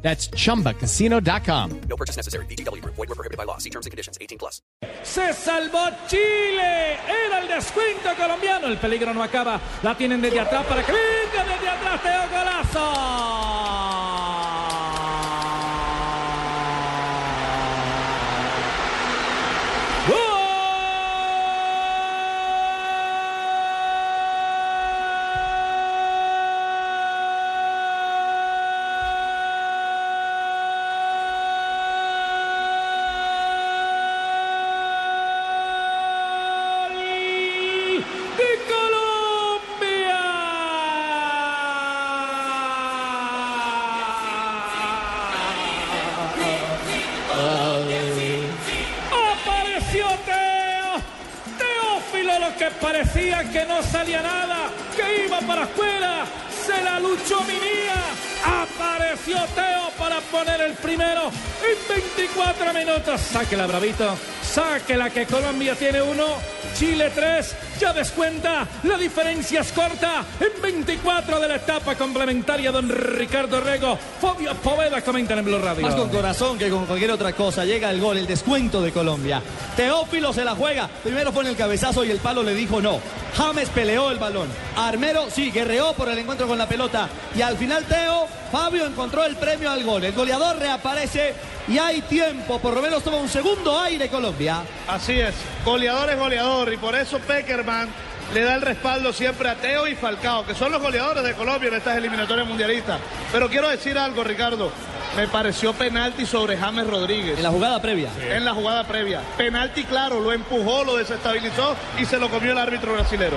That's chumbacasino.com. No purchase necessary. BGW. Void were prohibited by law. See terms and conditions. 18 plus. Se salvó Chile. Era el descuento colombiano. El peligro no acaba. La tienen desde atrás para que venga desde atrás. Teo golazo. Que parecía que no salía nada, que iba para afuera. Se la luchó Minía. Apareció Teo para poner el primero en 24 minutos. Sáquela, bravito. Sáquela que Colombia tiene uno. Chile 3, ya descuenta, la diferencia es corta, en 24 de la etapa complementaria, don Ricardo Rego, Fabio Poveda comenta en Blue Radio. Más con corazón que con cualquier otra cosa. Llega el gol, el descuento de Colombia. Teófilo se la juega. Primero pone el cabezazo y el palo le dijo no. James peleó el balón. Armero sí, guerreó por el encuentro con la pelota. Y al final Teo, Fabio encontró el premio al gol. El goleador reaparece y hay tiempo. Por lo menos toma un segundo aire Colombia. Así es, goleador es goleador y por eso Peckerman le da el respaldo siempre a Teo y Falcao, que son los goleadores de Colombia en estas eliminatorias mundialistas. Pero quiero decir algo, Ricardo. Me pareció penalti sobre James Rodríguez. En la jugada previa. En la jugada previa. Penalti claro, lo empujó, lo desestabilizó y se lo comió el árbitro brasilero.